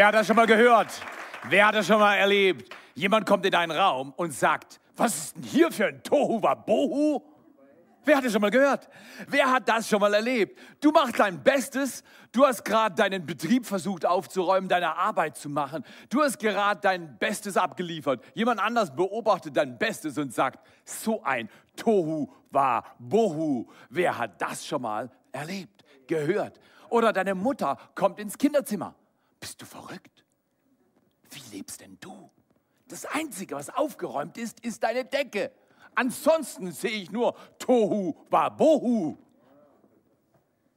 Wer hat das schon mal gehört? Wer hat das schon mal erlebt? Jemand kommt in einen Raum und sagt, was ist denn hier für ein Tohu Wabohu? Wer hat das schon mal gehört? Wer hat das schon mal erlebt? Du machst dein Bestes, du hast gerade deinen Betrieb versucht aufzuräumen, deine Arbeit zu machen. Du hast gerade dein Bestes abgeliefert. Jemand anders beobachtet dein Bestes und sagt, so ein Tohu war Bohu. Wer hat das schon mal erlebt, gehört? Oder deine Mutter kommt ins Kinderzimmer. Bist du verrückt? Wie lebst denn du? Das Einzige, was aufgeräumt ist, ist deine Decke. Ansonsten sehe ich nur Tohu Wabohu.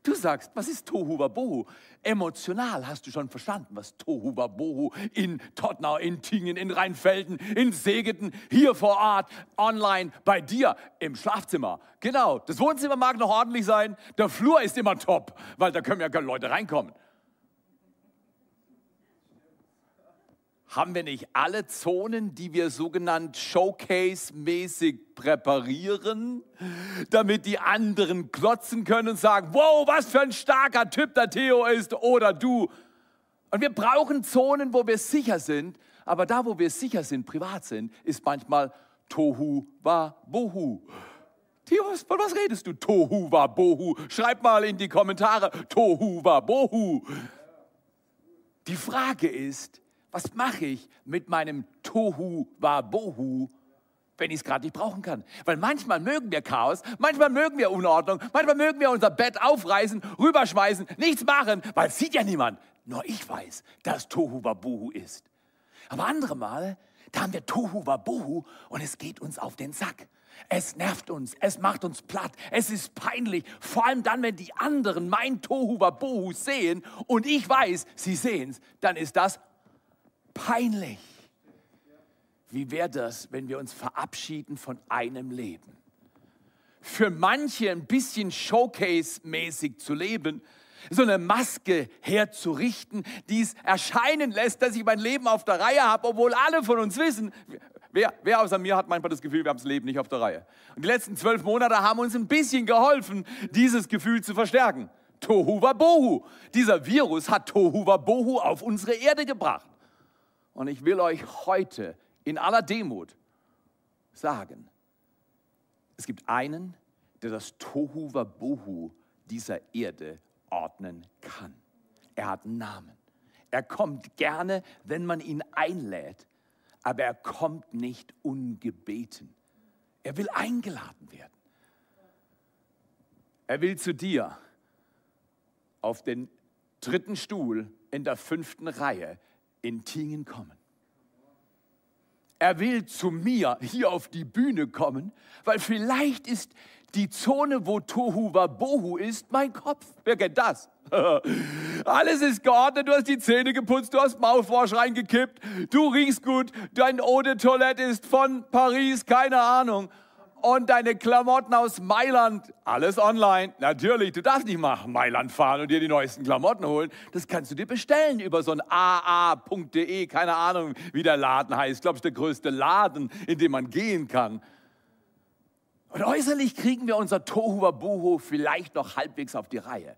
Du sagst, was ist Tohu Wabohu? Emotional hast du schon verstanden, was Tohu Wabohu in Tottenau, in Tingen, in Rheinfelden, in Segeten, hier vor Ort, online, bei dir im Schlafzimmer. Genau, das Wohnzimmer mag noch ordentlich sein, der Flur ist immer top, weil da können ja keine Leute reinkommen. Haben wir nicht alle Zonen, die wir sogenannt Showcase-mäßig präparieren, damit die anderen klotzen können und sagen, wow, was für ein starker Typ der Theo ist oder du. Und wir brauchen Zonen, wo wir sicher sind, aber da, wo wir sicher sind, privat sind, ist manchmal Tohu wa Bohu. Theo, von was redest du? Tohu wa Bohu. Schreib mal in die Kommentare Tohu wa Bohu. Die Frage ist, was mache ich mit meinem Tohu Wabohu, wenn ich es gerade nicht brauchen kann? Weil manchmal mögen wir Chaos, manchmal mögen wir Unordnung, manchmal mögen wir unser Bett aufreißen, rüberschmeißen, nichts machen, weil es sieht ja niemand. Nur ich weiß, dass Tohu Wabohu ist. Aber andere Mal, da haben wir Tohu Wabohu und es geht uns auf den Sack. Es nervt uns, es macht uns platt, es ist peinlich, vor allem dann, wenn die anderen mein Tohu Wabohu sehen und ich weiß, sie sehen es, dann ist das peinlich. Wie wäre das, wenn wir uns verabschieden von einem Leben? Für manche ein bisschen Showcase-mäßig zu leben, so eine Maske herzurichten, die es erscheinen lässt, dass ich mein Leben auf der Reihe habe, obwohl alle von uns wissen, wer, wer außer mir hat manchmal das Gefühl, wir haben das Leben nicht auf der Reihe. Und die letzten zwölf Monate haben uns ein bisschen geholfen, dieses Gefühl zu verstärken. Tohu Wabohu. Dieser Virus hat Tohu Wabohu auf unsere Erde gebracht. Und ich will euch heute in aller Demut sagen, es gibt einen, der das Tohu Wabohu dieser Erde ordnen kann. Er hat einen Namen. Er kommt gerne, wenn man ihn einlädt, aber er kommt nicht ungebeten. Er will eingeladen werden. Er will zu dir auf den dritten Stuhl in der fünften Reihe in Tingen kommen. Er will zu mir hier auf die Bühne kommen, weil vielleicht ist die Zone, wo Tohu Wabohu ist, mein Kopf. Wer kennt das? Alles ist geordnet, du hast die Zähne geputzt, du hast Mouthwash reingekippt, du riechst gut, dein Eau de Toilette ist von Paris, keine Ahnung und deine Klamotten aus Mailand, alles online. Natürlich, du darfst nicht nach Mailand fahren und dir die neuesten Klamotten holen. Das kannst du dir bestellen über so ein aa.de, keine Ahnung, wie der Laden heißt. Ich glaube, ist der größte Laden, in dem man gehen kann. Und äußerlich kriegen wir unser Tohu Wabohu vielleicht noch halbwegs auf die Reihe.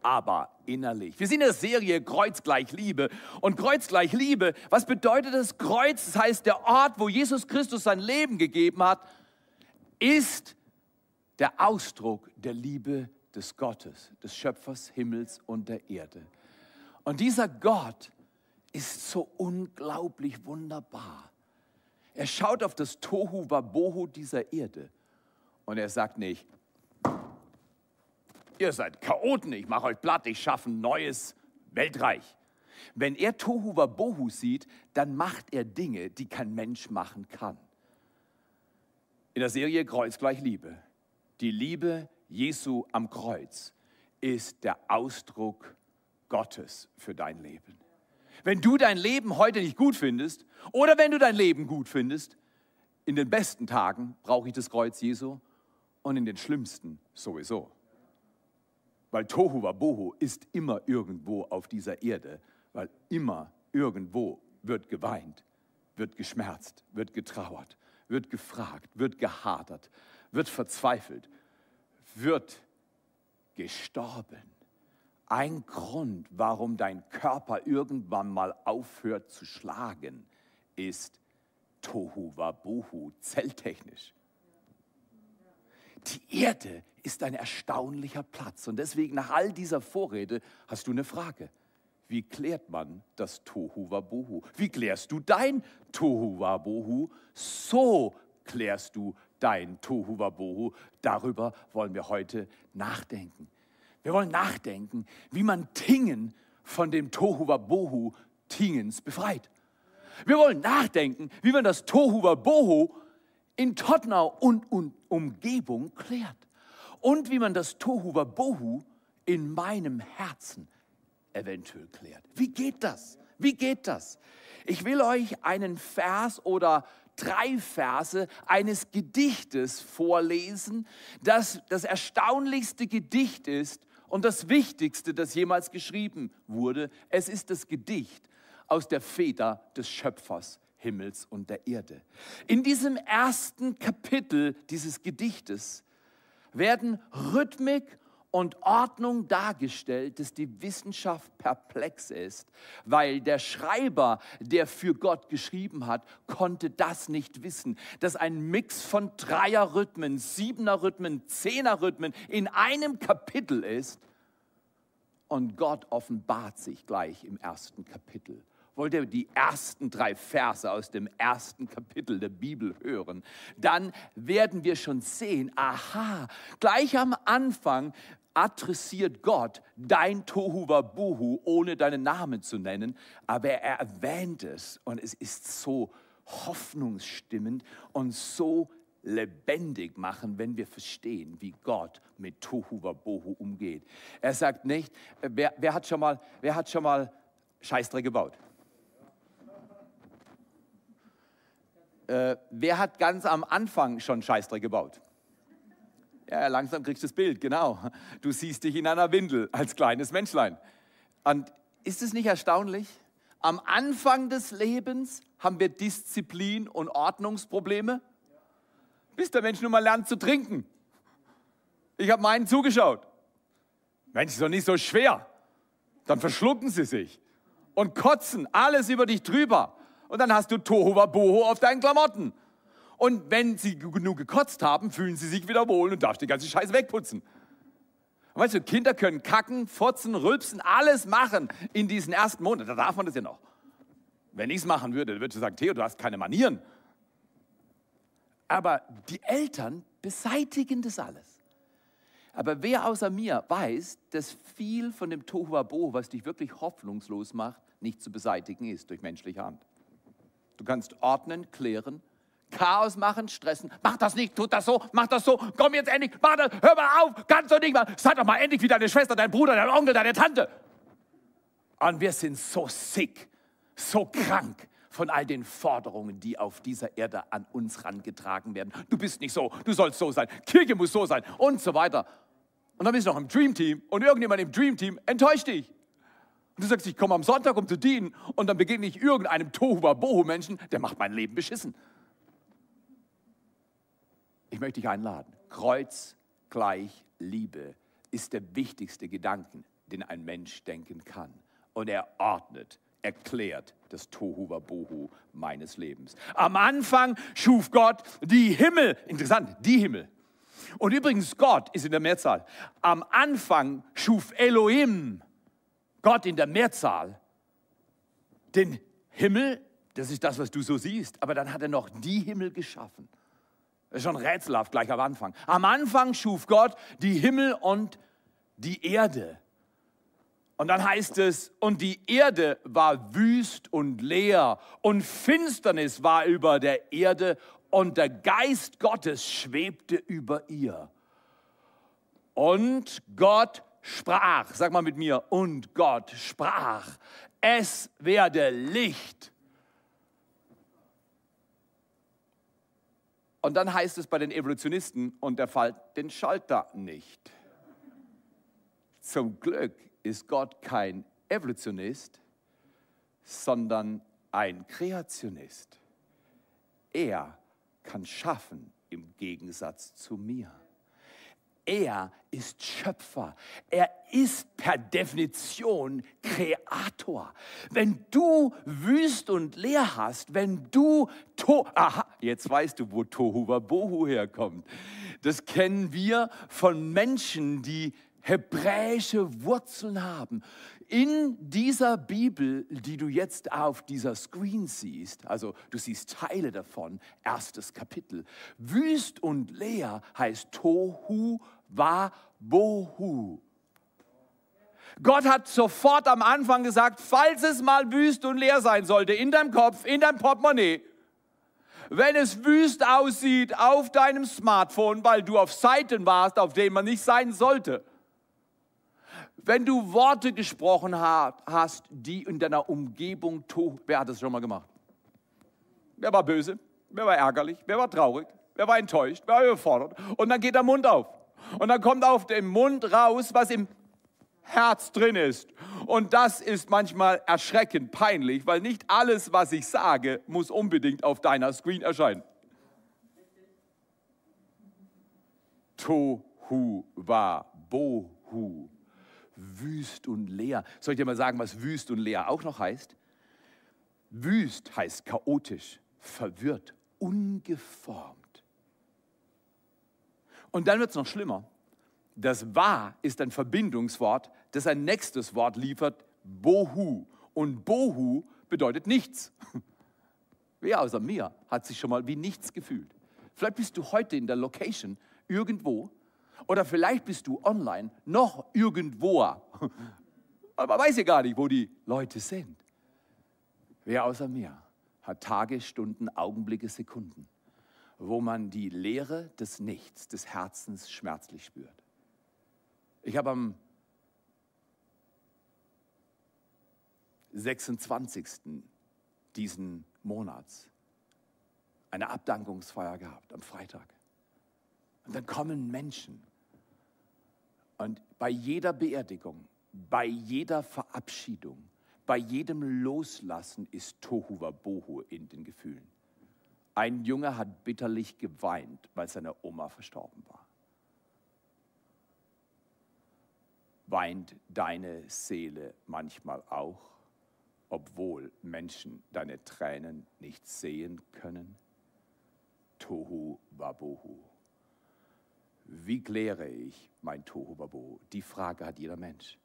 Aber innerlich. Wir sind in der Serie Kreuz gleich Liebe. Und Kreuz gleich Liebe, was bedeutet das Kreuz? Das heißt, der Ort, wo Jesus Christus sein Leben gegeben hat, ist der Ausdruck der Liebe des Gottes, des Schöpfers Himmels und der Erde. Und dieser Gott ist so unglaublich wunderbar. Er schaut auf das Tohu Wabohu dieser Erde und er sagt nicht, ihr seid Chaoten, ich mache euch platt, ich schaffe ein neues Weltreich. Wenn er Tohu Wabohu sieht, dann macht er Dinge, die kein Mensch machen kann in der Serie Kreuz gleich Liebe. Die Liebe Jesu am Kreuz ist der Ausdruck Gottes für dein Leben. Wenn du dein Leben heute nicht gut findest oder wenn du dein Leben gut findest, in den besten Tagen brauche ich das Kreuz Jesu und in den schlimmsten sowieso. Weil Tohu Wabohu ist immer irgendwo auf dieser Erde, weil immer irgendwo wird geweint, wird geschmerzt, wird getrauert wird gefragt, wird gehadert, wird verzweifelt, wird gestorben. ein Grund, warum dein Körper irgendwann mal aufhört zu schlagen, ist Tohu Wabuhu, zelltechnisch. Die Erde ist ein erstaunlicher Platz und deswegen nach all dieser Vorrede hast du eine Frage. Wie klärt man das Tohu Wabuhu? Wie klärst du dein Tohu Wabuhu? So klärst du dein Tohu Wabuhu. Darüber wollen wir heute nachdenken. Wir wollen nachdenken, wie man Tingen von dem Tohu Wabohu Tingens befreit. Wir wollen nachdenken, wie man das Tohu Wabohu in Tottenau und, und Umgebung klärt. Und wie man das Tohu Wabohu in meinem Herzen eventuell klärt. Wie geht das? Wie geht das? Ich will euch einen Vers oder drei Verse eines Gedichtes vorlesen, das das erstaunlichste Gedicht ist, und das Wichtigste, das jemals geschrieben wurde, es ist das Gedicht aus der Feder des Schöpfers Himmels und der Erde. In diesem ersten Kapitel dieses Gedichtes werden Rhythmik und Ordnung dargestellt, dass die Wissenschaft perplex ist, weil der Schreiber, der für Gott geschrieben hat, konnte das nicht wissen, dass ein Mix von Dreierrhythmen, Siebenerrhythmen, Zehnerrhythmen in einem Kapitel ist. Und Gott offenbart sich gleich im ersten Kapitel. Wollt ihr die ersten drei Verse aus dem ersten Kapitel der Bibel hören, dann werden wir schon sehen, aha, gleich am Anfang adressiert Gott dein Tohu Wabuhu, ohne deinen Namen zu nennen, aber er erwähnt es und es ist so hoffnungsstimmend und so lebendig machen, wenn wir verstehen, wie Gott mit Tohu Wabohu umgeht. Er sagt nicht, wer, wer, hat schon mal, wer hat schon mal Scheißdreck gebaut? Äh, wer hat ganz am Anfang schon Scheißdreck gebaut? Ja, langsam kriegst du das Bild, genau. Du siehst dich in einer Windel als kleines Menschlein. Und ist es nicht erstaunlich? Am Anfang des Lebens haben wir Disziplin- und Ordnungsprobleme, bis der Mensch nun mal lernt zu trinken. Ich habe meinen zugeschaut. Mensch, ist doch nicht so schwer. Dann verschlucken sie sich und kotzen alles über dich drüber. Und dann hast du Tohu Boho auf deinen Klamotten. Und wenn sie genug gekotzt haben, fühlen sie sich wieder wohl und darfst die ganze Scheiße wegputzen. Und weißt du, Kinder können kacken, fotzen, rülpsen, alles machen in diesen ersten Monaten. Da darf man das ja noch. Wenn ich es machen würde, dann würdest du sagen, Theo, du hast keine Manieren. Aber die Eltern beseitigen das alles. Aber wer außer mir weiß, dass viel von dem Tohuwabohu, was dich wirklich hoffnungslos macht, nicht zu beseitigen ist durch menschliche Hand. Du kannst ordnen, klären, Chaos machen, stressen. Mach das nicht, tut das so, mach das so, komm jetzt endlich, mach das, hör mal auf, kannst du nicht mal. Sei doch mal endlich wie deine Schwester, dein Bruder, dein Onkel, deine Tante. Und wir sind so sick, so krank von all den Forderungen, die auf dieser Erde an uns rangetragen werden. Du bist nicht so, du sollst so sein, Kirche muss so sein und so weiter. Und dann bist du noch im Dream Team und irgendjemand im Dream Team enttäuscht dich. Und du sagst, ich komme am Sonntag, um zu dienen und dann begegne ich irgendeinem Tohuwa-Bohu-Menschen, der macht mein Leben beschissen. Ich möchte dich einladen. Kreuz gleich Liebe ist der wichtigste Gedanken, den ein Mensch denken kann. Und er ordnet, erklärt das Tohuwabohu meines Lebens. Am Anfang schuf Gott die Himmel. Interessant, die Himmel. Und übrigens, Gott ist in der Mehrzahl. Am Anfang schuf Elohim, Gott in der Mehrzahl, den Himmel. Das ist das, was du so siehst. Aber dann hat er noch die Himmel geschaffen. Das ist schon rätselhaft gleich am Anfang. Am Anfang schuf Gott die Himmel und die Erde. Und dann heißt es, und die Erde war wüst und leer und Finsternis war über der Erde und der Geist Gottes schwebte über ihr. Und Gott sprach, sag mal mit mir, und Gott sprach, es werde Licht. Und dann heißt es bei den Evolutionisten, und er fällt den Schalter nicht. Zum Glück ist Gott kein Evolutionist, sondern ein Kreationist. Er kann schaffen im Gegensatz zu mir. Er ist Schöpfer. Er ist per Definition Kreator. Wenn du wüst und leer hast, wenn du to aha, jetzt weißt du, wo Tohu Wabohu herkommt. Das kennen wir von Menschen, die hebräische Wurzeln haben. In dieser Bibel, die du jetzt auf dieser Screen siehst, also du siehst Teile davon, erstes Kapitel, wüst und leer heißt Tohu war Bohu. Gott hat sofort am Anfang gesagt, falls es mal wüst und leer sein sollte, in deinem Kopf, in deinem Portemonnaie, wenn es wüst aussieht auf deinem Smartphone, weil du auf Seiten warst, auf denen man nicht sein sollte, wenn du Worte gesprochen hast, die in deiner Umgebung, wer hat das schon mal gemacht? Wer war böse? Wer war ärgerlich? Wer war traurig? Wer war enttäuscht? Wer war überfordert? Und dann geht der Mund auf. Und dann kommt auf dem Mund raus, was im Herz drin ist. Und das ist manchmal erschreckend peinlich, weil nicht alles, was ich sage, muss unbedingt auf deiner Screen erscheinen. Tohu wa bohu. Wüst und leer. Soll ich dir mal sagen, was wüst und leer auch noch heißt? Wüst heißt chaotisch, verwirrt, ungeformt. Und dann wird es noch schlimmer. Das Wa ist ein Verbindungswort, das ein nächstes Wort liefert, Bohu. Und Bohu bedeutet nichts. Wer außer mir hat sich schon mal wie nichts gefühlt? Vielleicht bist du heute in der Location irgendwo oder vielleicht bist du online noch irgendwo. Aber man weiß ja gar nicht, wo die Leute sind. Wer außer mir hat Tage, Stunden, Augenblicke, Sekunden, wo man die Leere des Nichts, des Herzens schmerzlich spürt. Ich habe am 26. diesen Monats eine Abdankungsfeier gehabt, am Freitag. Und dann kommen Menschen. Und bei jeder Beerdigung, bei jeder Verabschiedung, bei jedem Loslassen ist Tohu Wabohu in den Gefühlen. Ein Junge hat bitterlich geweint, weil seine Oma verstorben war. Weint deine Seele manchmal auch, obwohl Menschen deine Tränen nicht sehen können? Tohu Wabohu. Wie kläre ich mein Tohu Wabohu? Die Frage hat jeder Mensch.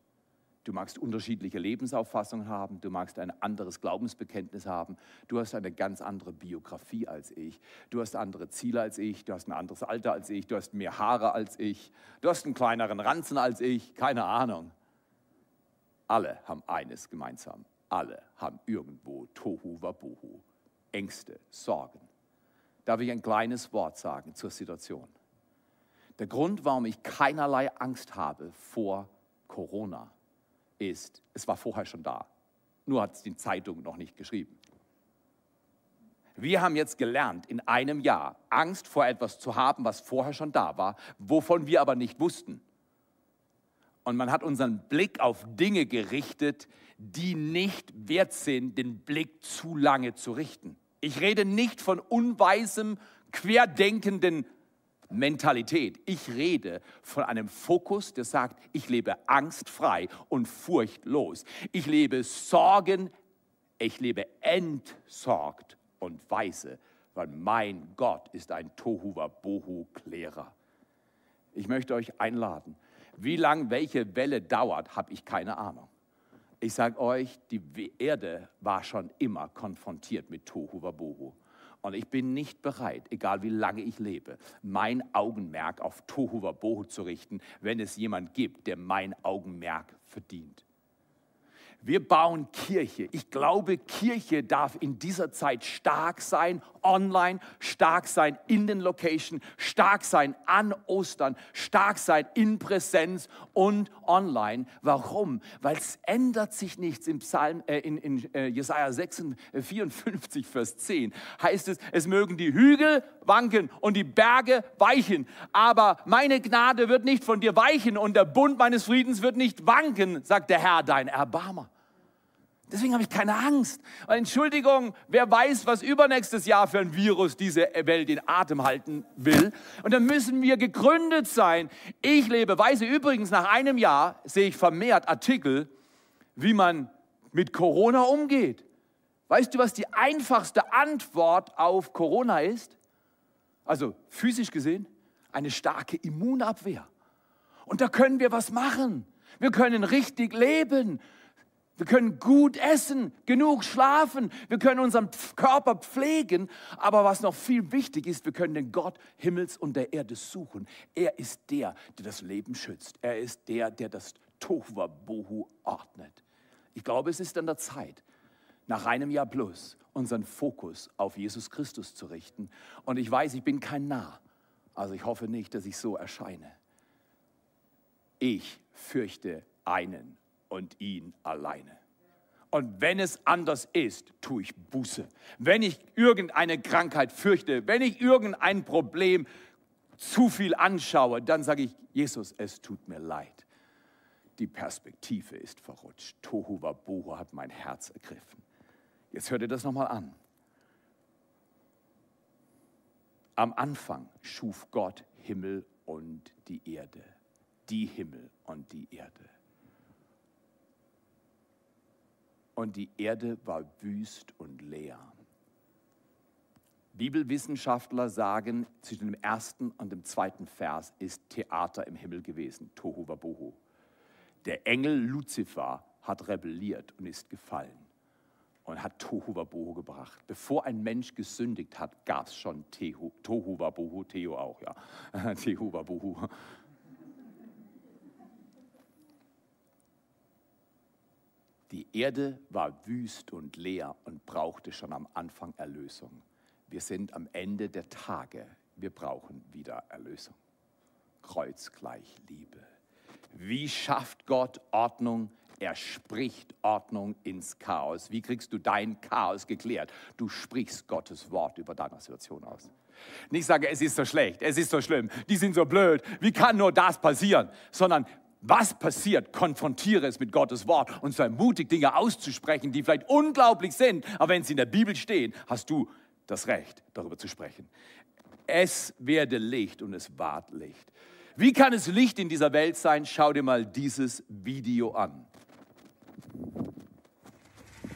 Du magst unterschiedliche Lebensauffassungen haben, du magst ein anderes Glaubensbekenntnis haben, du hast eine ganz andere Biografie als ich, du hast andere Ziele als ich, du hast ein anderes Alter als ich, du hast mehr Haare als ich, du hast einen kleineren Ranzen als ich, keine Ahnung. Alle haben eines gemeinsam, alle haben irgendwo Tohu Wabohu, Ängste, Sorgen. Darf ich ein kleines Wort sagen zur Situation? Der Grund, warum ich keinerlei Angst habe vor Corona, ist, es war vorher schon da. Nur hat es die Zeitung noch nicht geschrieben. Wir haben jetzt gelernt, in einem Jahr Angst vor etwas zu haben, was vorher schon da war, wovon wir aber nicht wussten. Und man hat unseren Blick auf Dinge gerichtet, die nicht wert sind, den Blick zu lange zu richten. Ich rede nicht von unweisem, querdenkenden Mentalität. Ich rede von einem Fokus, der sagt, ich lebe angstfrei und furchtlos. Ich lebe Sorgen, ich lebe entsorgt und weise, weil mein Gott ist ein Tohuwa Bohu Klärer. Ich möchte euch einladen. Wie lang welche Welle dauert, habe ich keine Ahnung. Ich sage euch, die Erde war schon immer konfrontiert mit Tohuwa Bohu. Und ich bin nicht bereit, egal wie lange ich lebe, mein Augenmerk auf Tohu Wabohu zu richten, wenn es jemand gibt, der mein Augenmerk verdient. Wir bauen Kirche. Ich glaube, Kirche darf in dieser Zeit stark sein, online, stark sein in den Location, stark sein an Ostern, stark sein in Präsenz und online. Warum? Weil es ändert sich nichts im Psalm, äh, in, in äh, Jesaja 56, 54, Vers 10 heißt es, es mögen die Hügel wanken und die Berge weichen, aber meine Gnade wird nicht von dir weichen und der Bund meines Friedens wird nicht wanken, sagt der Herr, dein Erbarmer. Deswegen habe ich keine Angst. Entschuldigung, wer weiß, was übernächstes Jahr für ein Virus diese Welt in Atem halten will. Und dann müssen wir gegründet sein. Ich lebe weise. Übrigens, nach einem Jahr sehe ich vermehrt Artikel, wie man mit Corona umgeht. Weißt du, was die einfachste Antwort auf Corona ist? Also physisch gesehen, eine starke Immunabwehr. Und da können wir was machen. Wir können richtig leben. Wir können gut essen, genug schlafen, wir können unseren Körper pflegen, aber was noch viel wichtig ist, wir können den Gott Himmels und der Erde suchen. Er ist der, der das Leben schützt. Er ist der, der das Tohuwabohu ordnet. Ich glaube, es ist an der Zeit, nach einem Jahr plus unseren Fokus auf Jesus Christus zu richten. Und ich weiß, ich bin kein Narr, also ich hoffe nicht, dass ich so erscheine. Ich fürchte einen und ihn alleine. Und wenn es anders ist, tue ich Buße. Wenn ich irgendeine Krankheit fürchte, wenn ich irgendein Problem zu viel anschaue, dann sage ich, Jesus, es tut mir leid. Die Perspektive ist verrutscht. Tohu Wabohu hat mein Herz ergriffen. Jetzt hört ihr das nochmal an. Am Anfang schuf Gott Himmel und die Erde. Die Himmel und die Erde. Und die Erde war wüst und leer. Bibelwissenschaftler sagen, zwischen dem ersten und dem zweiten Vers ist Theater im Himmel gewesen, Tohu Wabohu. Der Engel Luzifer hat rebelliert und ist gefallen und hat Tohu Wabohu gebracht. Bevor ein Mensch gesündigt hat, gab es schon Tehu, Tohu Wabohu, Theo auch, ja. Tehu Wabohu. Die Erde war wüst und leer und brauchte schon am Anfang Erlösung. Wir sind am Ende der Tage. Wir brauchen wieder Erlösung. Kreuz gleich Liebe. Wie schafft Gott Ordnung? Er spricht Ordnung ins Chaos. Wie kriegst du dein Chaos geklärt? Du sprichst Gottes Wort über deine Situation aus. Nicht sage, es ist so schlecht, es ist so schlimm, die sind so blöd, wie kann nur das passieren? Sondern was passiert? Konfrontiere es mit Gottes Wort und sei mutig, Dinge auszusprechen, die vielleicht unglaublich sind, aber wenn sie in der Bibel stehen, hast du das Recht, darüber zu sprechen. Es werde Licht und es ward Licht. Wie kann es Licht in dieser Welt sein? Schau dir mal dieses Video an.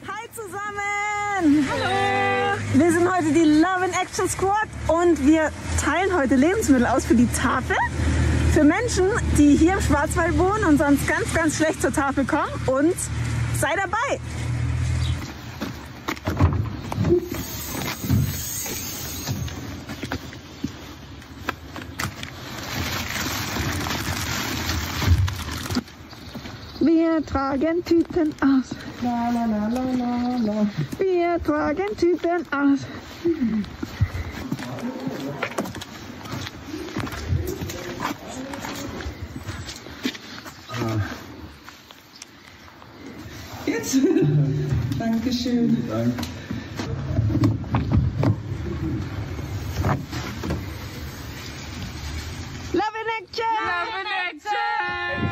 Hi zusammen! Hallo! Wir sind heute die Love in Action Squad und wir teilen heute Lebensmittel aus für die Tafel für Menschen, die hier im Schwarzwald wohnen und sonst ganz, ganz schlecht zur Tafel kommen. Und sei dabei! Wir tragen Tüten aus. La, la, la, la, la, la. Wir tragen Tüten aus. Dankeschön. Danke. Love in Action! Love in Action!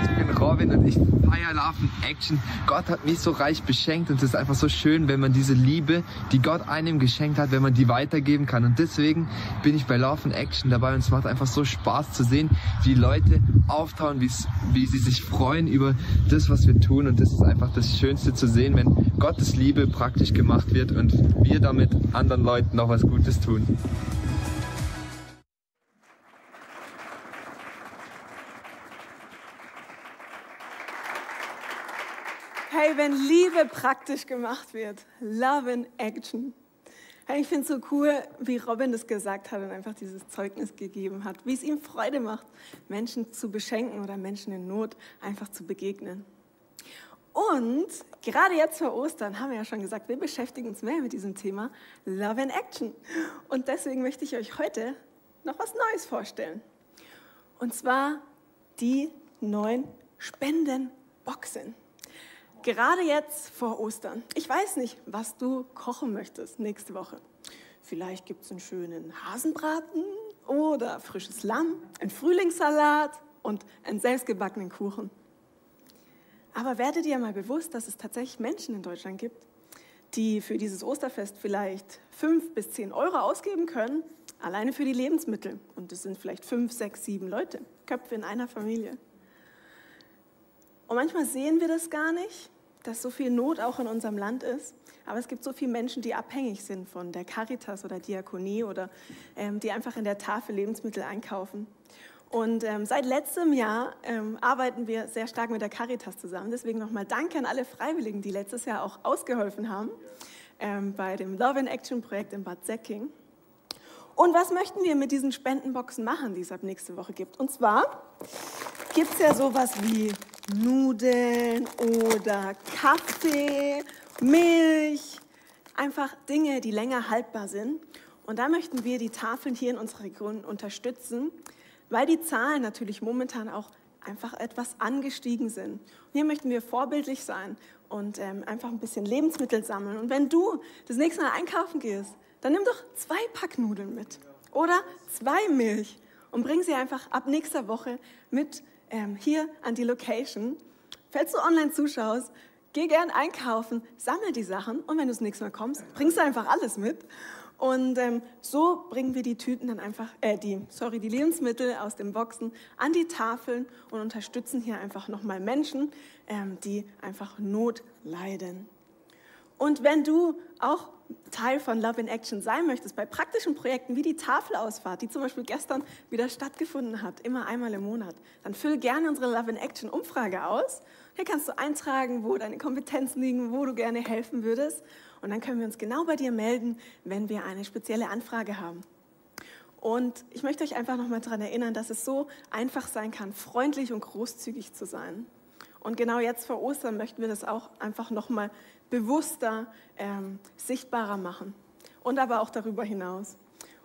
Ich bin Robin und ich feier Love in Action. Gott hat mich so reich beschenkt und es ist einfach so schön, wenn man diese Liebe, die Gott einem geschenkt hat, wenn man die weitergeben kann. Und deswegen bin ich bei Love in Action dabei und es macht einfach so Spaß zu sehen, wie Leute auftauen, wie sie sich freuen über das, was wir tun. Und das ist einfach das Schönste zu sehen, wenn Gottes Liebe praktisch gemacht wird und wir damit anderen Leuten noch was Gutes tun. Hey, wenn Liebe praktisch gemacht wird, Love in Action. Hey, ich finde es so cool, wie Robin das gesagt hat und einfach dieses Zeugnis gegeben hat, wie es ihm Freude macht, Menschen zu beschenken oder Menschen in Not einfach zu begegnen. Und gerade jetzt vor Ostern haben wir ja schon gesagt, wir beschäftigen uns mehr mit diesem Thema Love in Action. Und deswegen möchte ich euch heute noch was Neues vorstellen. Und zwar die neuen Spendenboxen. Gerade jetzt vor Ostern. Ich weiß nicht, was du kochen möchtest nächste Woche. Vielleicht gibt es einen schönen Hasenbraten oder frisches Lamm, einen Frühlingssalat und einen selbstgebackenen Kuchen. Aber werdet ihr mal bewusst, dass es tatsächlich Menschen in Deutschland gibt, die für dieses Osterfest vielleicht fünf bis zehn Euro ausgeben können, alleine für die Lebensmittel. Und das sind vielleicht fünf, sechs, sieben Leute, Köpfe in einer Familie. Und manchmal sehen wir das gar nicht, dass so viel Not auch in unserem Land ist. Aber es gibt so viele Menschen, die abhängig sind von der Caritas oder Diakonie oder ähm, die einfach in der Tafel Lebensmittel einkaufen. Und ähm, seit letztem Jahr ähm, arbeiten wir sehr stark mit der Caritas zusammen. Deswegen nochmal Danke an alle Freiwilligen, die letztes Jahr auch ausgeholfen haben ähm, bei dem Love in Action Projekt in Bad Säcking. Und was möchten wir mit diesen Spendenboxen machen, die es ab nächste Woche gibt? Und zwar gibt es ja sowas wie Nudeln oder Kaffee, Milch, einfach Dinge, die länger haltbar sind. Und da möchten wir die Tafeln hier in unserer Region unterstützen, weil die Zahlen natürlich momentan auch einfach etwas angestiegen sind. Und hier möchten wir vorbildlich sein und ähm, einfach ein bisschen Lebensmittel sammeln. Und wenn du das nächste Mal einkaufen gehst, dann nimm doch zwei Packnudeln mit oder zwei Milch und bring sie einfach ab nächster Woche mit ähm, hier an die Location. Falls du online zuschaust, geh gern einkaufen, sammel die Sachen und wenn du das nächste Mal kommst, bringst du einfach alles mit. Und ähm, so bringen wir die Tüten dann einfach, äh, die, sorry, die Lebensmittel aus den Boxen an die Tafeln und unterstützen hier einfach nochmal Menschen, ähm, die einfach Not leiden. Und wenn du auch Teil von Love in Action sein möchtest, bei praktischen Projekten wie die Tafelausfahrt, die zum Beispiel gestern wieder stattgefunden hat, immer einmal im Monat, dann fülle gerne unsere Love in Action Umfrage aus. Hier kannst du eintragen, wo deine Kompetenzen liegen, wo du gerne helfen würdest. Und dann können wir uns genau bei dir melden, wenn wir eine spezielle Anfrage haben. Und ich möchte euch einfach nochmal daran erinnern, dass es so einfach sein kann, freundlich und großzügig zu sein. Und genau jetzt vor Ostern möchten wir das auch einfach nochmal bewusster, ähm, sichtbarer machen. Und aber auch darüber hinaus.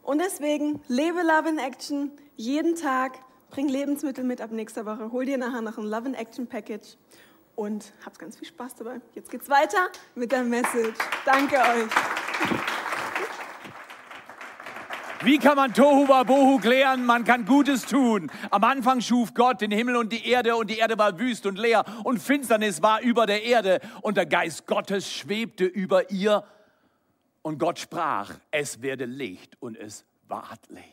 Und deswegen lebe Love in Action jeden Tag. Bring Lebensmittel mit ab nächster Woche. Hol dir nachher noch ein Love in Action Package und habt ganz viel Spaß dabei. Jetzt geht's weiter mit der Message. Danke euch. Wie kann man Tohu Wabohu klären? Man kann Gutes tun. Am Anfang schuf Gott den Himmel und die Erde und die Erde war wüst und leer und Finsternis war über der Erde und der Geist Gottes schwebte über ihr und Gott sprach, es werde Licht und es ward Licht.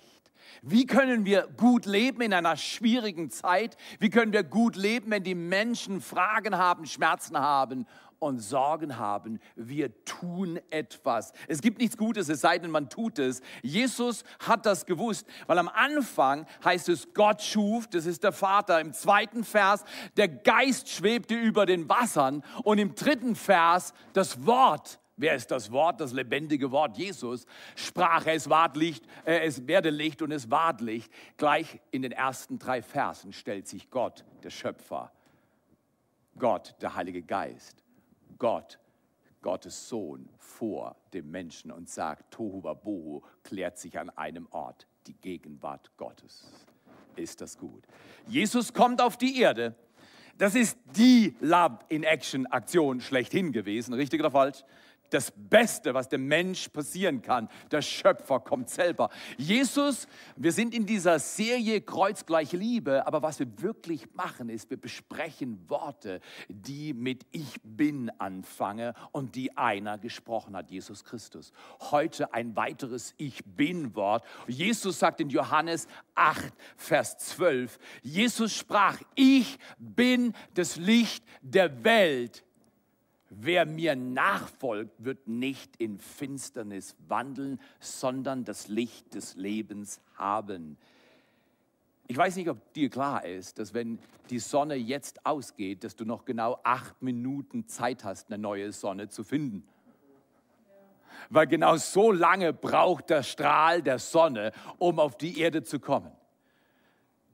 Wie können wir gut leben in einer schwierigen Zeit? Wie können wir gut leben, wenn die Menschen Fragen haben, Schmerzen haben und Sorgen haben. Wir tun etwas. Es gibt nichts Gutes, es sei denn, man tut es. Jesus hat das gewusst, weil am Anfang heißt es, Gott schuf, das ist der Vater. Im zweiten Vers, der Geist schwebte über den Wassern. Und im dritten Vers, das Wort Wer ist das Wort, das lebendige Wort Jesus? Sprach es ward Licht, äh, es werde Licht und es ward Licht. Gleich in den ersten drei Versen stellt sich Gott, der Schöpfer, Gott, der Heilige Geist Gott, Gottes Sohn, vor dem Menschen und sagt, Tohu Wabohu klärt sich an einem Ort, die Gegenwart Gottes. Ist das gut? Jesus kommt auf die Erde. Das ist die Love in Action Aktion schlechthin gewesen, richtig oder falsch? Das Beste, was dem Mensch passieren kann. Der Schöpfer kommt selber. Jesus, wir sind in dieser Serie Kreuzgleich Liebe, aber was wir wirklich machen, ist, wir besprechen Worte, die mit Ich bin anfangen und die einer gesprochen hat, Jesus Christus. Heute ein weiteres Ich bin Wort. Jesus sagt in Johannes 8, Vers 12, Jesus sprach, ich bin das Licht der Welt. Wer mir nachfolgt, wird nicht in Finsternis wandeln, sondern das Licht des Lebens haben. Ich weiß nicht, ob dir klar ist, dass wenn die Sonne jetzt ausgeht, dass du noch genau acht Minuten Zeit hast, eine neue Sonne zu finden. Weil genau so lange braucht der Strahl der Sonne, um auf die Erde zu kommen.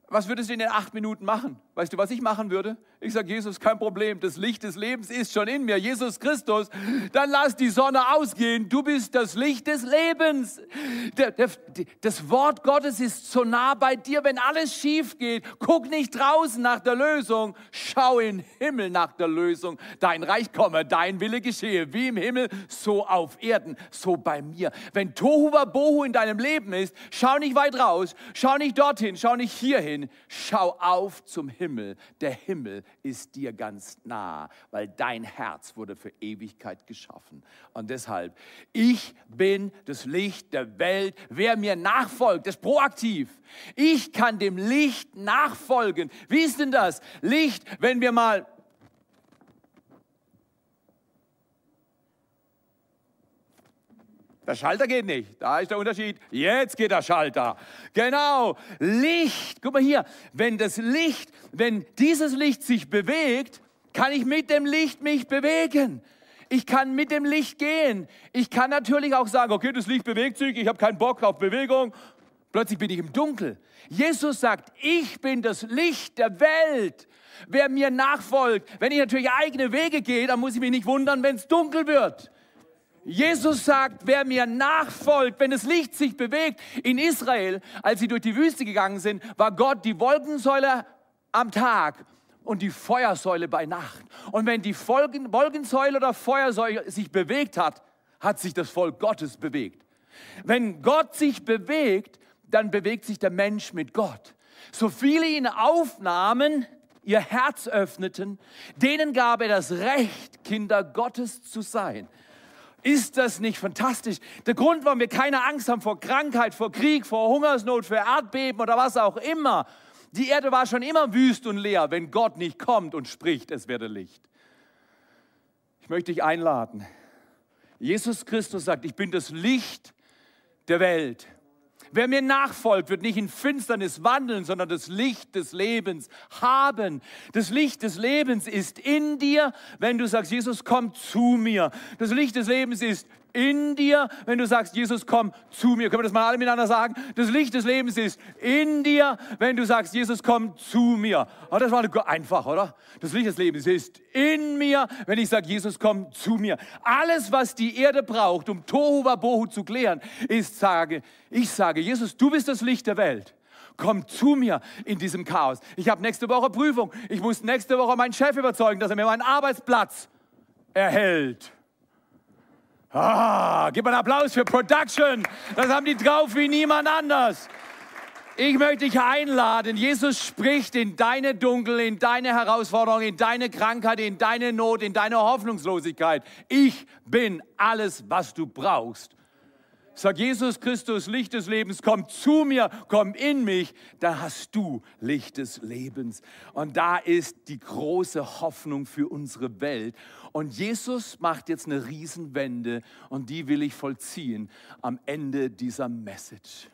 Was würdest du in den acht Minuten machen? Weißt du, was ich machen würde? Ich sage, Jesus, kein Problem, das Licht des Lebens ist schon in mir, Jesus Christus. Dann lass die Sonne ausgehen, du bist das Licht des Lebens. Das Wort Gottes ist so nah bei dir, wenn alles schief geht. Guck nicht draußen nach der Lösung, schau in Himmel nach der Lösung. Dein Reich komme, dein Wille geschehe, wie im Himmel, so auf Erden, so bei mir. Wenn Tohu Bohu in deinem Leben ist, schau nicht weit raus, schau nicht dorthin, schau nicht hierhin hin, schau auf zum Himmel. Der Himmel ist dir ganz nah, weil dein Herz wurde für Ewigkeit geschaffen. Und deshalb, ich bin das Licht der Welt. Wer mir nachfolgt, ist proaktiv. Ich kann dem Licht nachfolgen. Wie ist denn das? Licht, wenn wir mal Der Schalter geht nicht. Da ist der Unterschied. Jetzt geht der Schalter. Genau. Licht. Guck mal hier. Wenn das Licht, wenn dieses Licht sich bewegt, kann ich mit dem Licht mich bewegen. Ich kann mit dem Licht gehen. Ich kann natürlich auch sagen, okay, das Licht bewegt sich, ich habe keinen Bock auf Bewegung. Plötzlich bin ich im Dunkel. Jesus sagt, ich bin das Licht der Welt. Wer mir nachfolgt, wenn ich natürlich eigene Wege gehe, dann muss ich mich nicht wundern, wenn es dunkel wird. Jesus sagt, wer mir nachfolgt, wenn das Licht sich bewegt. In Israel, als sie durch die Wüste gegangen sind, war Gott die Wolkensäule am Tag und die Feuersäule bei Nacht. Und wenn die Wolkensäule oder Feuersäule sich bewegt hat, hat sich das Volk Gottes bewegt. Wenn Gott sich bewegt, dann bewegt sich der Mensch mit Gott. So viele ihn aufnahmen, ihr Herz öffneten, denen gab er das Recht, Kinder Gottes zu sein. Ist das nicht fantastisch? Der Grund, warum wir keine Angst haben vor Krankheit, vor Krieg, vor Hungersnot, für Erdbeben oder was auch immer. Die Erde war schon immer wüst und leer, wenn Gott nicht kommt und spricht, es werde Licht. Ich möchte dich einladen. Jesus Christus sagt, ich bin das Licht der Welt. Wer mir nachfolgt, wird nicht in Finsternis wandeln, sondern das Licht des Lebens haben. Das Licht des Lebens ist in dir, wenn du sagst, Jesus, komm zu mir. Das Licht des Lebens ist in dir, wenn du sagst, Jesus, komm zu mir. Können wir das mal alle miteinander sagen? Das Licht des Lebens ist in dir, wenn du sagst, Jesus, komm zu mir. Oh, das war einfach, oder? Das Licht des Lebens ist in mir, wenn ich sage, Jesus, komm zu mir. Alles, was die Erde braucht, um Tohu Wabohu zu klären, ist, sage, ich sage, Jesus, du bist das Licht der Welt. Komm zu mir in diesem Chaos. Ich habe nächste Woche Prüfung. Ich muss nächste Woche meinen Chef überzeugen, dass er mir meinen Arbeitsplatz erhält. Ah, gib einen Applaus für Production. Das haben die drauf wie niemand anders. Ich möchte dich einladen. Jesus spricht in deine Dunkel, in deine Herausforderung, in deine Krankheit, in deine Not, in deine Hoffnungslosigkeit. Ich bin alles, was du brauchst. Sag Jesus Christus, Licht des Lebens, komm zu mir, komm in mich, da hast du Licht des Lebens. Und da ist die große Hoffnung für unsere Welt. Und Jesus macht jetzt eine Riesenwende und die will ich vollziehen am Ende dieser Message.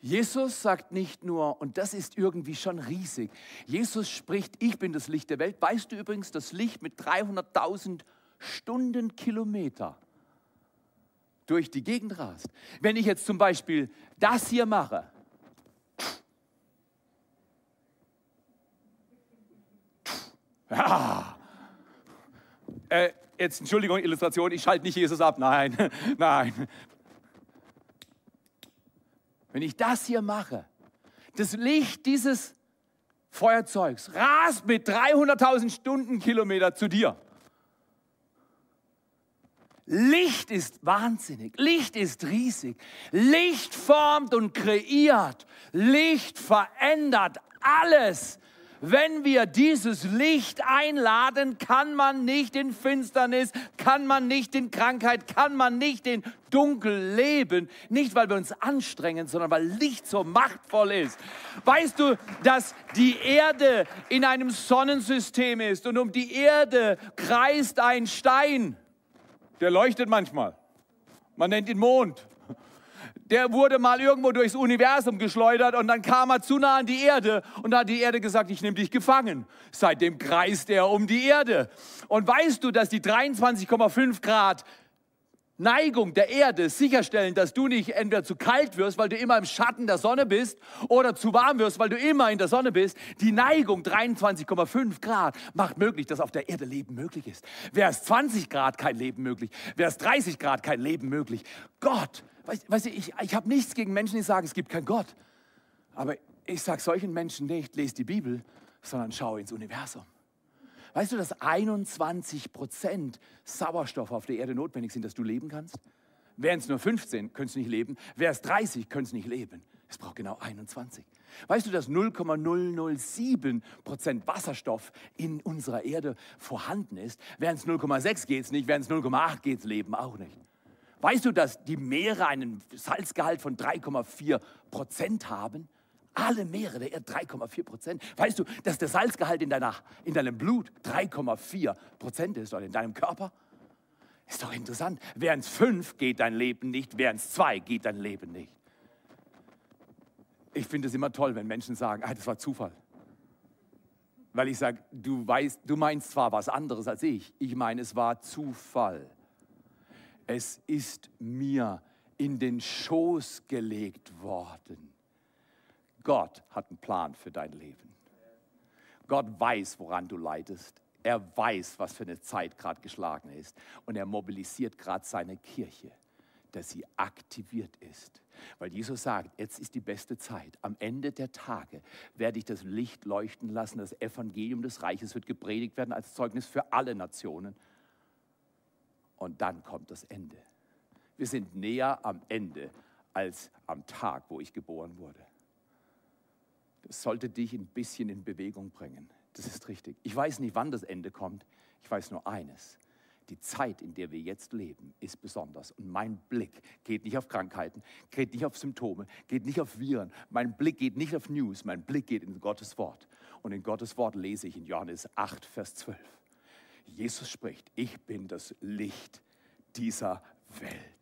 Jesus sagt nicht nur, und das ist irgendwie schon riesig, Jesus spricht, ich bin das Licht der Welt. Weißt du übrigens, das Licht mit 300.000 Stundenkilometer durch die Gegend rast. Wenn ich jetzt zum Beispiel das hier mache, ja, äh, jetzt Entschuldigung, Illustration, ich schalte nicht Jesus ab. Nein, nein. Wenn ich das hier mache, das Licht dieses Feuerzeugs rast mit 300.000 Stundenkilometer zu dir. Licht ist wahnsinnig, Licht ist riesig, Licht formt und kreiert, Licht verändert alles. Wenn wir dieses Licht einladen, kann man nicht in Finsternis, kann man nicht in Krankheit, kann man nicht in Dunkel leben. Nicht, weil wir uns anstrengen, sondern weil Licht so machtvoll ist. Weißt du, dass die Erde in einem Sonnensystem ist und um die Erde kreist ein Stein, der leuchtet manchmal. Man nennt ihn Mond der wurde mal irgendwo durchs Universum geschleudert und dann kam er zu nah an die Erde und da hat die Erde gesagt, ich nehme dich gefangen. Seitdem kreist er um die Erde. Und weißt du, dass die 23,5 Grad Neigung der Erde sicherstellen, dass du nicht entweder zu kalt wirst, weil du immer im Schatten der Sonne bist, oder zu warm wirst, weil du immer in der Sonne bist. Die Neigung 23,5 Grad macht möglich, dass auf der Erde Leben möglich ist. Wäre es 20 Grad kein Leben möglich, wäre es 30 Grad kein Leben möglich. Gott Weißt, du, ich, ich habe nichts gegen Menschen, die sagen, es gibt keinen Gott. Aber ich sage solchen Menschen nicht, lese die Bibel, sondern schau ins Universum. Weißt du, dass 21 Prozent Sauerstoff auf der Erde notwendig sind, dass du leben kannst? Wären es nur 15, könntest du nicht leben. Wäre es 30, könntest du nicht leben. Es braucht genau 21. Weißt du, dass 0,007 Prozent Wasserstoff in unserer Erde vorhanden ist? Während es 0,6 geht es nicht, während es 0,8 geht es Leben auch nicht. Weißt du, dass die Meere einen Salzgehalt von 3,4 Prozent haben? Alle Meere der Erde 3,4 Prozent. Weißt du, dass der Salzgehalt in, deiner, in deinem Blut 3,4 Prozent ist oder in deinem Körper? Ist doch interessant. Während es 5 geht dein Leben nicht, während es 2 geht dein Leben nicht. Ich finde es immer toll, wenn Menschen sagen, ah, das war Zufall. Weil ich sage, du du meinst zwar was anderes als ich. Ich meine, es war Zufall. Es ist mir in den Schoß gelegt worden. Gott hat einen Plan für dein Leben. Gott weiß, woran du leidest. Er weiß, was für eine Zeit gerade geschlagen ist. Und er mobilisiert gerade seine Kirche, dass sie aktiviert ist. Weil Jesus sagt, jetzt ist die beste Zeit. Am Ende der Tage werde ich das Licht leuchten lassen. Das Evangelium des Reiches wird gepredigt werden als Zeugnis für alle Nationen. Und dann kommt das Ende. Wir sind näher am Ende als am Tag, wo ich geboren wurde. Das sollte dich ein bisschen in Bewegung bringen. Das ist richtig. Ich weiß nicht, wann das Ende kommt. Ich weiß nur eines. Die Zeit, in der wir jetzt leben, ist besonders. Und mein Blick geht nicht auf Krankheiten, geht nicht auf Symptome, geht nicht auf Viren. Mein Blick geht nicht auf News, mein Blick geht in Gottes Wort. Und in Gottes Wort lese ich in Johannes 8, Vers 12. Jesus spricht, ich bin das Licht dieser Welt.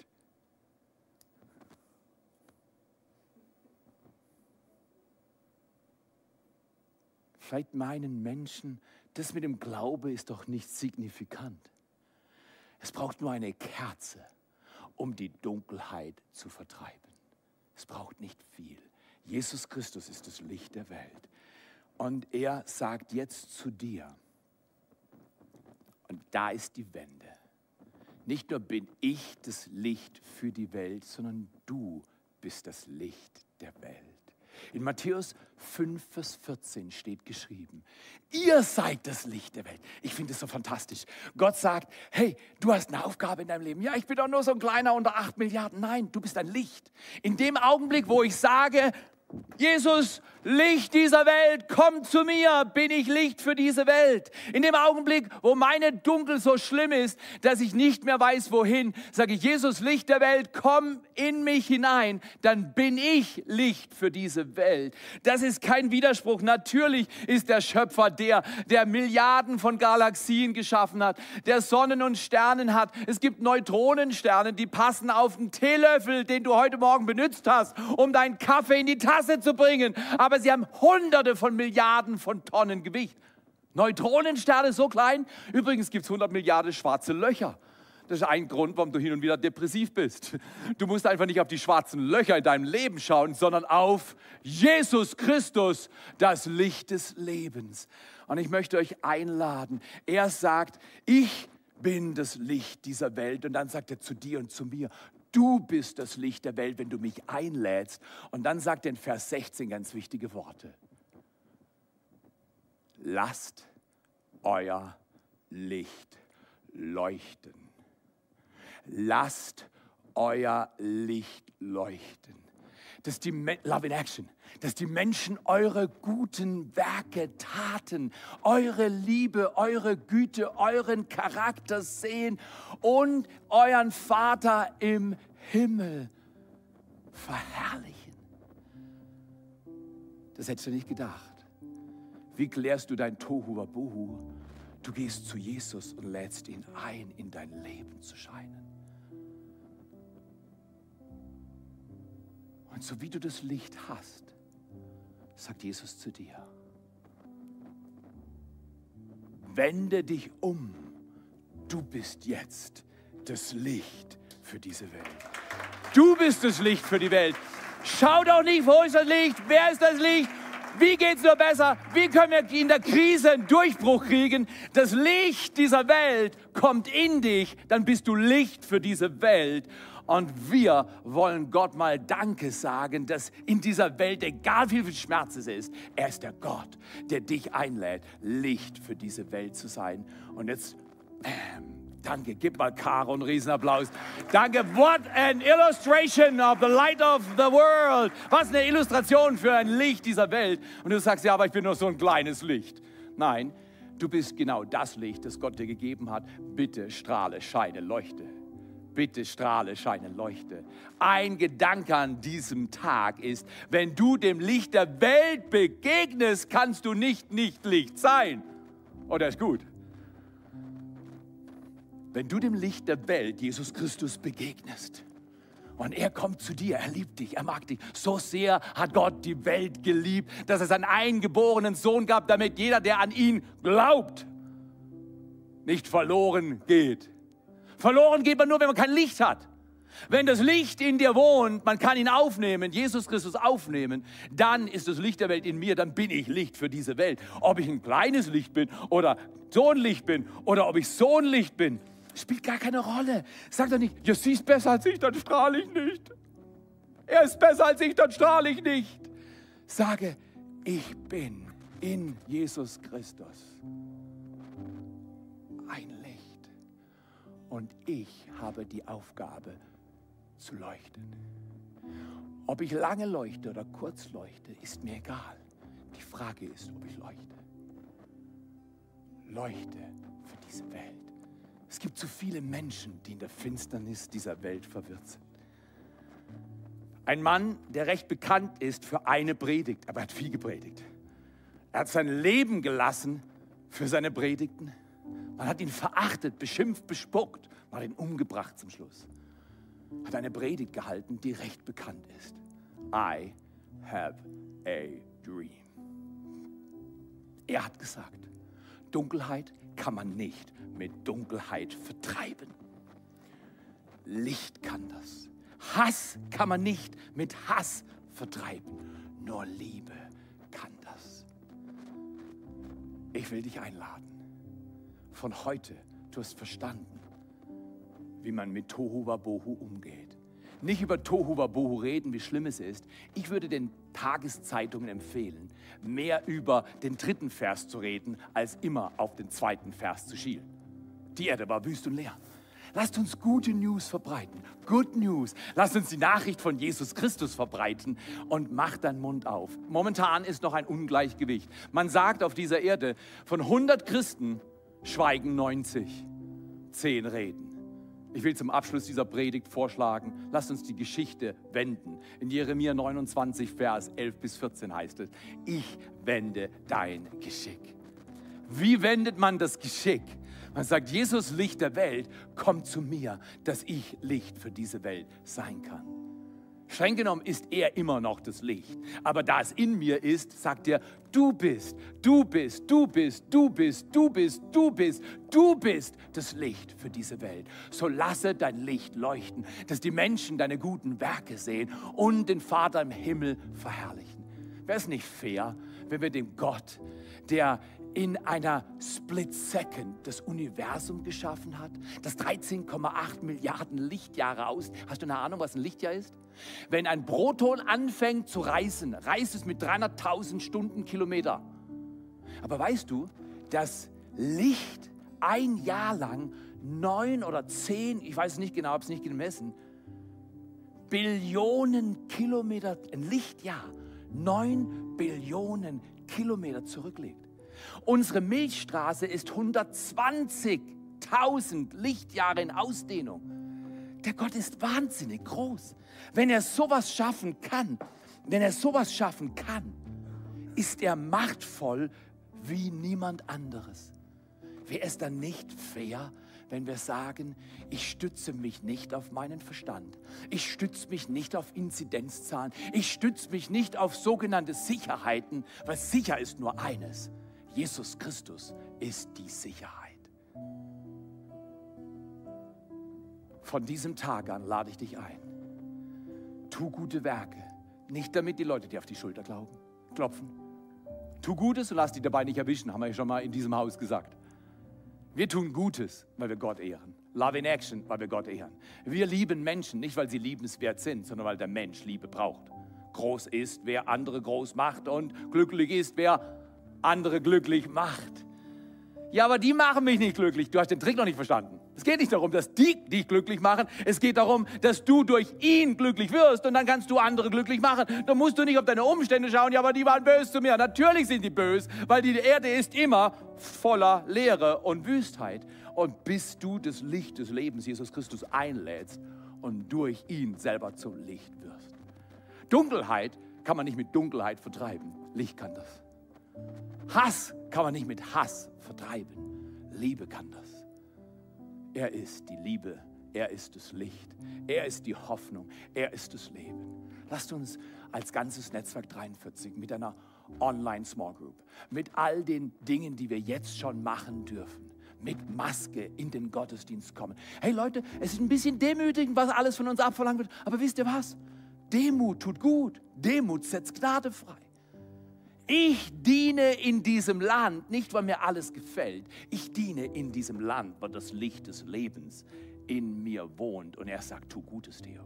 Vielleicht meinen Menschen, das mit dem Glaube ist doch nicht signifikant. Es braucht nur eine Kerze, um die Dunkelheit zu vertreiben. Es braucht nicht viel. Jesus Christus ist das Licht der Welt. Und er sagt jetzt zu dir, und da ist die Wende. Nicht nur bin ich das Licht für die Welt, sondern du bist das Licht der Welt. In Matthäus 5, Vers 14 steht geschrieben, ihr seid das Licht der Welt. Ich finde es so fantastisch. Gott sagt, hey, du hast eine Aufgabe in deinem Leben. Ja, ich bin doch nur so ein kleiner unter 8 Milliarden. Nein, du bist ein Licht. In dem Augenblick, wo ich sage, Jesus, Licht dieser Welt, komm zu mir, bin ich Licht für diese Welt. In dem Augenblick, wo meine Dunkel so schlimm ist, dass ich nicht mehr weiß, wohin, sage ich, Jesus, Licht der Welt, komm in mich hinein, dann bin ich Licht für diese Welt. Das ist kein Widerspruch. Natürlich ist der Schöpfer der, der Milliarden von Galaxien geschaffen hat, der Sonnen und Sternen hat. Es gibt Neutronensterne, die passen auf den Teelöffel, den du heute Morgen benutzt hast, um deinen Kaffee in die Tasse zu bringen. Aber sie haben hunderte von Milliarden von Tonnen Gewicht. Neutronensterne so klein. Übrigens gibt es 100 Milliarden schwarze Löcher. Das ist ein Grund, warum du hin und wieder depressiv bist. Du musst einfach nicht auf die schwarzen Löcher in deinem Leben schauen, sondern auf Jesus Christus, das Licht des Lebens. Und ich möchte euch einladen. Er sagt, ich bin das Licht dieser Welt. Und dann sagt er zu dir und zu mir, Du bist das Licht der Welt, wenn du mich einlädst. Und dann sagt in Vers 16 ganz wichtige Worte. Lasst euer Licht leuchten. Lasst euer Licht leuchten dass die, Love in Action, dass die Menschen eure guten Werke, Taten, eure Liebe, eure Güte, euren Charakter sehen und euren Vater im Himmel verherrlichen. Das hättest du nicht gedacht. Wie klärst du dein Tohu Wabuhu? Du gehst zu Jesus und lädst ihn ein, in dein Leben zu scheinen. Und so wie du das Licht hast, sagt Jesus zu dir, wende dich um. Du bist jetzt das Licht für diese Welt. Du bist das Licht für die Welt. Schau doch nicht, wo ist das Licht? Wer ist das Licht? Wie geht es nur besser? Wie können wir in der Krise einen Durchbruch kriegen? Das Licht dieser Welt kommt in dich, dann bist du Licht für diese Welt. Und wir wollen Gott mal Danke sagen, dass in dieser Welt, egal wie viel Schmerz es ist, er ist der Gott, der dich einlädt, Licht für diese Welt zu sein. Und jetzt, ähm, Danke, gib mal Caro einen Riesenapplaus. Danke, what an illustration of the light of the world. Was eine Illustration für ein Licht dieser Welt. Und du sagst, ja, aber ich bin nur so ein kleines Licht. Nein, du bist genau das Licht, das Gott dir gegeben hat. Bitte strahle, scheine, leuchte. Bitte strahle, scheine, leuchte. Ein Gedanke an diesem Tag ist, wenn du dem Licht der Welt begegnest, kannst du nicht nicht Licht sein. Oder ist gut? Wenn du dem Licht der Welt, Jesus Christus, begegnest und er kommt zu dir, er liebt dich, er mag dich, so sehr hat Gott die Welt geliebt, dass er seinen eingeborenen Sohn gab, damit jeder, der an ihn glaubt, nicht verloren geht. Verloren geht man nur, wenn man kein Licht hat. Wenn das Licht in dir wohnt, man kann ihn aufnehmen, Jesus Christus aufnehmen, dann ist das Licht der Welt in mir, dann bin ich Licht für diese Welt. Ob ich ein kleines Licht bin oder so ein Licht bin oder ob ich so ein Licht bin, Spielt gar keine Rolle. Sag doch nicht, ja, sie ist besser als ich, dann strahle ich nicht. Er ist besser als ich, dann strahle ich nicht. Sage, ich bin in Jesus Christus ein Licht. Und ich habe die Aufgabe zu leuchten. Ob ich lange leuchte oder kurz leuchte, ist mir egal. Die Frage ist, ob ich leuchte. Leuchte für diese Welt. Es gibt zu viele Menschen, die in der Finsternis dieser Welt verwirrt sind. Ein Mann, der recht bekannt ist für eine Predigt, aber er hat viel gepredigt. Er hat sein Leben gelassen für seine Predigten. Man hat ihn verachtet, beschimpft, bespuckt, man hat ihn umgebracht zum Schluss. Hat eine Predigt gehalten, die recht bekannt ist. I have a dream. Er hat gesagt, Dunkelheit kann man nicht mit Dunkelheit vertreiben. Licht kann das. Hass kann man nicht mit Hass vertreiben. Nur Liebe kann das. Ich will dich einladen. Von heute, du hast verstanden, wie man mit Tohu Wabohu umgeht nicht über Tohu Wabohu reden, wie schlimm es ist. Ich würde den Tageszeitungen empfehlen, mehr über den dritten Vers zu reden, als immer auf den zweiten Vers zu schielen. Die Erde war wüst und leer. Lasst uns gute News verbreiten. Good News. Lasst uns die Nachricht von Jesus Christus verbreiten und macht deinen Mund auf. Momentan ist noch ein Ungleichgewicht. Man sagt auf dieser Erde, von 100 Christen schweigen 90. Zehn reden. Ich will zum Abschluss dieser Predigt vorschlagen, lasst uns die Geschichte wenden. In Jeremia 29, Vers 11 bis 14 heißt es, ich wende dein Geschick. Wie wendet man das Geschick? Man sagt, Jesus, Licht der Welt, komm zu mir, dass ich Licht für diese Welt sein kann. Streng genommen ist er immer noch das Licht. Aber da es in mir ist, sagt er, du bist, du bist, du bist, du bist, du bist, du bist, du bist das Licht für diese Welt. So lasse dein Licht leuchten, dass die Menschen deine guten Werke sehen und den Vater im Himmel verherrlichen. Wäre es nicht fair, wenn wir dem Gott, der in einer Split Second das Universum geschaffen hat, das 13,8 Milliarden Lichtjahre aus. Hast du eine Ahnung, was ein Lichtjahr ist? Wenn ein Proton anfängt zu reisen, reist es mit 300.000 Stundenkilometer. Aber weißt du, dass Licht ein Jahr lang neun oder zehn, ich weiß nicht genau, habe es nicht gemessen, Billionen Kilometer, ein Lichtjahr, neun Billionen Kilometer zurücklegt. Unsere Milchstraße ist 120.000 Lichtjahre in Ausdehnung. Der Gott ist wahnsinnig groß. Wenn er sowas schaffen kann, wenn er sowas schaffen kann, ist er machtvoll wie niemand anderes. Wäre es dann nicht fair, wenn wir sagen, ich stütze mich nicht auf meinen Verstand, ich stütze mich nicht auf Inzidenzzahlen, ich stütze mich nicht auf sogenannte Sicherheiten, weil sicher ist nur eines, Jesus Christus ist die Sicherheit. Von diesem Tag an lade ich dich ein. Tu gute Werke, nicht damit die Leute dir auf die Schulter glauben, klopfen. Tu Gutes und lass dich dabei nicht erwischen, haben wir ja schon mal in diesem Haus gesagt. Wir tun Gutes, weil wir Gott ehren. Love in Action, weil wir Gott ehren. Wir lieben Menschen, nicht weil sie liebenswert sind, sondern weil der Mensch Liebe braucht. Groß ist, wer andere groß macht und glücklich ist, wer andere glücklich macht. Ja, aber die machen mich nicht glücklich. Du hast den Trick noch nicht verstanden. Es geht nicht darum, dass die dich glücklich machen. Es geht darum, dass du durch ihn glücklich wirst und dann kannst du andere glücklich machen. Da musst du nicht auf deine Umstände schauen. Ja, aber die waren böse zu mir. Natürlich sind die böse, weil die Erde ist immer voller Leere und Wüstheit. Und bis du das Licht des Lebens, Jesus Christus, einlädst und durch ihn selber zum Licht wirst. Dunkelheit kann man nicht mit Dunkelheit vertreiben. Licht kann das. Hass kann man nicht mit Hass vertreiben. Liebe kann das. Er ist die Liebe, er ist das Licht, er ist die Hoffnung, er ist das Leben. Lasst uns als ganzes Netzwerk 43 mit einer Online Small Group, mit all den Dingen, die wir jetzt schon machen dürfen, mit Maske in den Gottesdienst kommen. Hey Leute, es ist ein bisschen demütigend, was alles von uns abverlangt wird, aber wisst ihr was? Demut tut gut, Demut setzt Gnade frei. Ich diene in diesem Land, nicht weil mir alles gefällt. Ich diene in diesem Land, weil das Licht des Lebens in mir wohnt. Und er sagt, tu Gutes, Theo.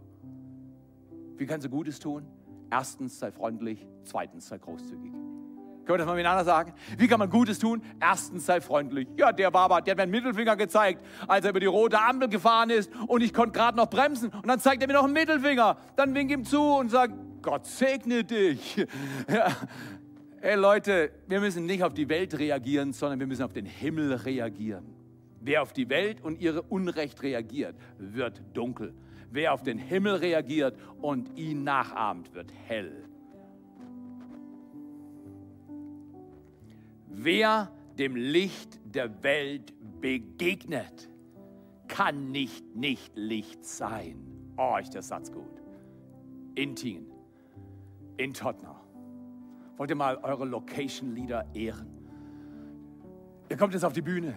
Wie kannst du Gutes tun? Erstens, sei freundlich. Zweitens, sei großzügig. Können wir das mal miteinander sagen? Wie kann man Gutes tun? Erstens, sei freundlich. Ja, der Baba, der hat mir einen Mittelfinger gezeigt, als er über die rote Ampel gefahren ist und ich konnte gerade noch bremsen. Und dann zeigt er mir noch einen Mittelfinger. Dann wink ihm zu und sagt, Gott segne dich. Ja. Hey Leute, wir müssen nicht auf die Welt reagieren, sondern wir müssen auf den Himmel reagieren. Wer auf die Welt und ihre Unrecht reagiert, wird dunkel. Wer auf den Himmel reagiert und ihn nachahmt, wird hell. Wer dem Licht der Welt begegnet, kann nicht nicht Licht sein. Oh, ist der Satz gut. In Tingen, in Tottenham, Wollt ihr mal eure Location-Leader ehren? Ihr kommt jetzt auf die Bühne.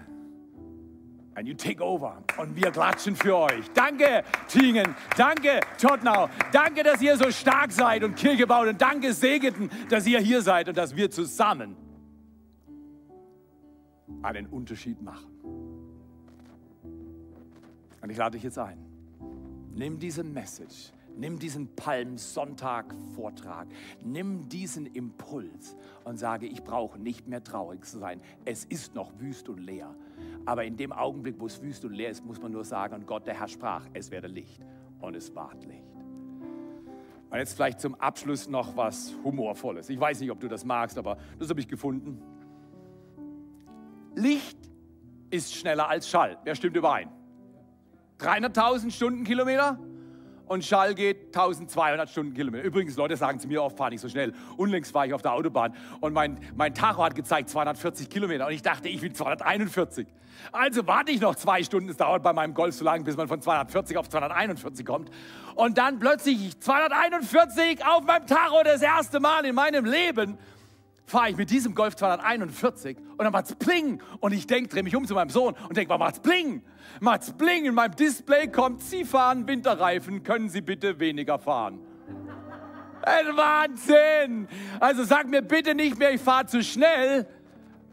And you take over. Und wir klatschen für euch. Danke, Tingen. Danke, Tottenau. Danke, dass ihr so stark seid und Kirche baut. Und danke, Segeten, dass ihr hier seid und dass wir zusammen einen Unterschied machen. Und ich lade dich jetzt ein. Nimm diese Message Nimm diesen Palmsonntag-Vortrag, nimm diesen Impuls und sage, ich brauche nicht mehr traurig zu sein. Es ist noch wüst und leer. Aber in dem Augenblick, wo es wüst und leer ist, muss man nur sagen, und Gott, der Herr sprach, es werde Licht. Und es ward Licht. Und jetzt vielleicht zum Abschluss noch was Humorvolles. Ich weiß nicht, ob du das magst, aber das habe ich gefunden. Licht ist schneller als Schall. Wer stimmt überein? 300.000 Stundenkilometer? Und Schall geht 1200 Stundenkilometer. Übrigens, Leute sagen zu mir oft, fahr nicht so schnell. Unlängst war ich auf der Autobahn und mein, mein Tacho hat gezeigt 240 Kilometer und ich dachte, ich will 241. Also warte ich noch zwei Stunden. Es dauert bei meinem Golf so lange, bis man von 240 auf 241 kommt. Und dann plötzlich 241 auf meinem Tacho das erste Mal in meinem Leben fahre ich mit diesem Golf 241 und dann macht's pling und ich denke, drehe mich um zu meinem Sohn und denke, macht's pling? Macht's pling, in meinem Display kommt, Sie fahren Winterreifen, können Sie bitte weniger fahren? Ein Wahnsinn! Also sag mir bitte nicht mehr, ich fahre zu schnell,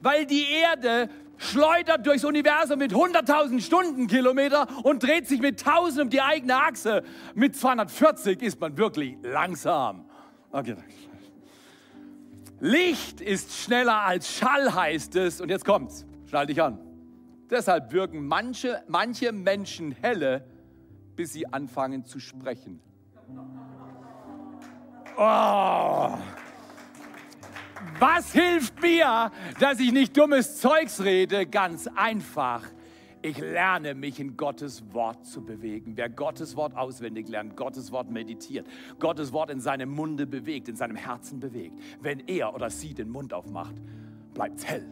weil die Erde schleudert durchs Universum mit 100.000 Stundenkilometer und dreht sich mit 1000 um die eigene Achse. Mit 240 ist man wirklich langsam. Okay, danke. Licht ist schneller als Schall, heißt es. Und jetzt kommt's. Schnall dich an. Deshalb wirken manche, manche Menschen helle, bis sie anfangen zu sprechen. Oh. Was hilft mir, dass ich nicht dummes Zeugs rede? Ganz einfach. Ich lerne mich in Gottes Wort zu bewegen. Wer Gottes Wort auswendig lernt, Gottes Wort meditiert, Gottes Wort in seinem Munde bewegt, in seinem Herzen bewegt, wenn er oder sie den Mund aufmacht, bleibt es hell.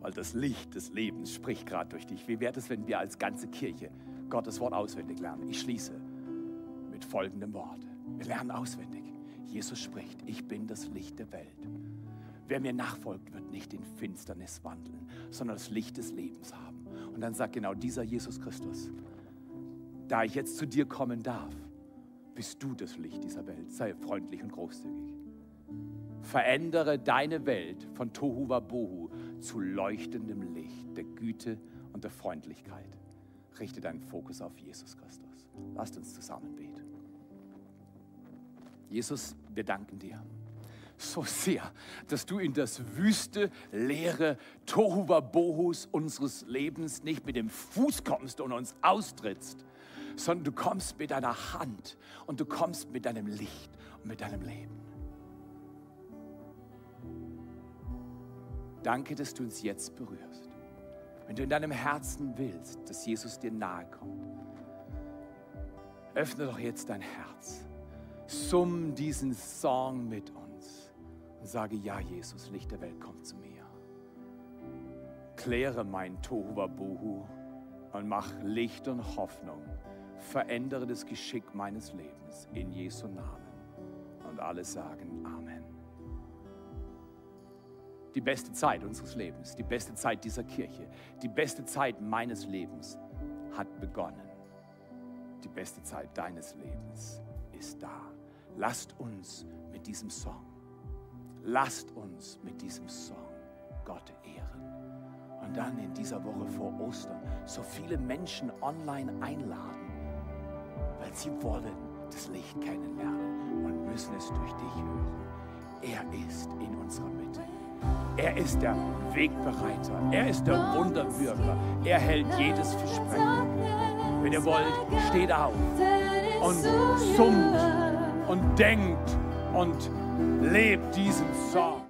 Weil das Licht des Lebens spricht gerade durch dich. Wie wäre es, wenn wir als ganze Kirche Gottes Wort auswendig lernen? Ich schließe mit folgendem Wort. Wir lernen auswendig. Jesus spricht, ich bin das Licht der Welt. Wer mir nachfolgt, wird nicht in Finsternis wandeln, sondern das Licht des Lebens haben. Und dann sagt genau dieser Jesus Christus, da ich jetzt zu dir kommen darf, bist du das Licht dieser Welt. Sei freundlich und großzügig. Verändere deine Welt von Tohu Wabohu zu leuchtendem Licht der Güte und der Freundlichkeit. Richte deinen Fokus auf Jesus Christus. Lasst uns zusammen beten. Jesus, wir danken dir. So sehr, dass du in das wüste, leere Tohuwabohus unseres Lebens nicht mit dem Fuß kommst und uns austrittst, sondern du kommst mit deiner Hand und du kommst mit deinem Licht und mit deinem Leben. Danke, dass du uns jetzt berührst. Wenn du in deinem Herzen willst, dass Jesus dir nahe kommt, öffne doch jetzt dein Herz. Summ diesen Song mit uns sage, ja Jesus, Licht der Welt, komm zu mir. Kläre mein Tohuwabohu und mach Licht und Hoffnung. Verändere das Geschick meines Lebens in Jesu Namen. Und alle sagen Amen die beste Zeit unseres Lebens, die beste Zeit dieser Kirche, die beste Zeit meines Lebens hat begonnen. Die beste Zeit deines Lebens ist da. Lasst uns mit diesem Song, lasst uns mit diesem Song Gott ehren. Und dann in dieser Woche vor Ostern so viele Menschen online einladen, weil sie wollen das Licht kennenlernen und müssen es durch dich hören. Er ist in unserer Mitte. Er ist der Wegbereiter. Er ist der Wunderwirker. Er hält jedes Versprechen. Wenn ihr wollt, steht auf und summt und denkt und lebt diesen Song.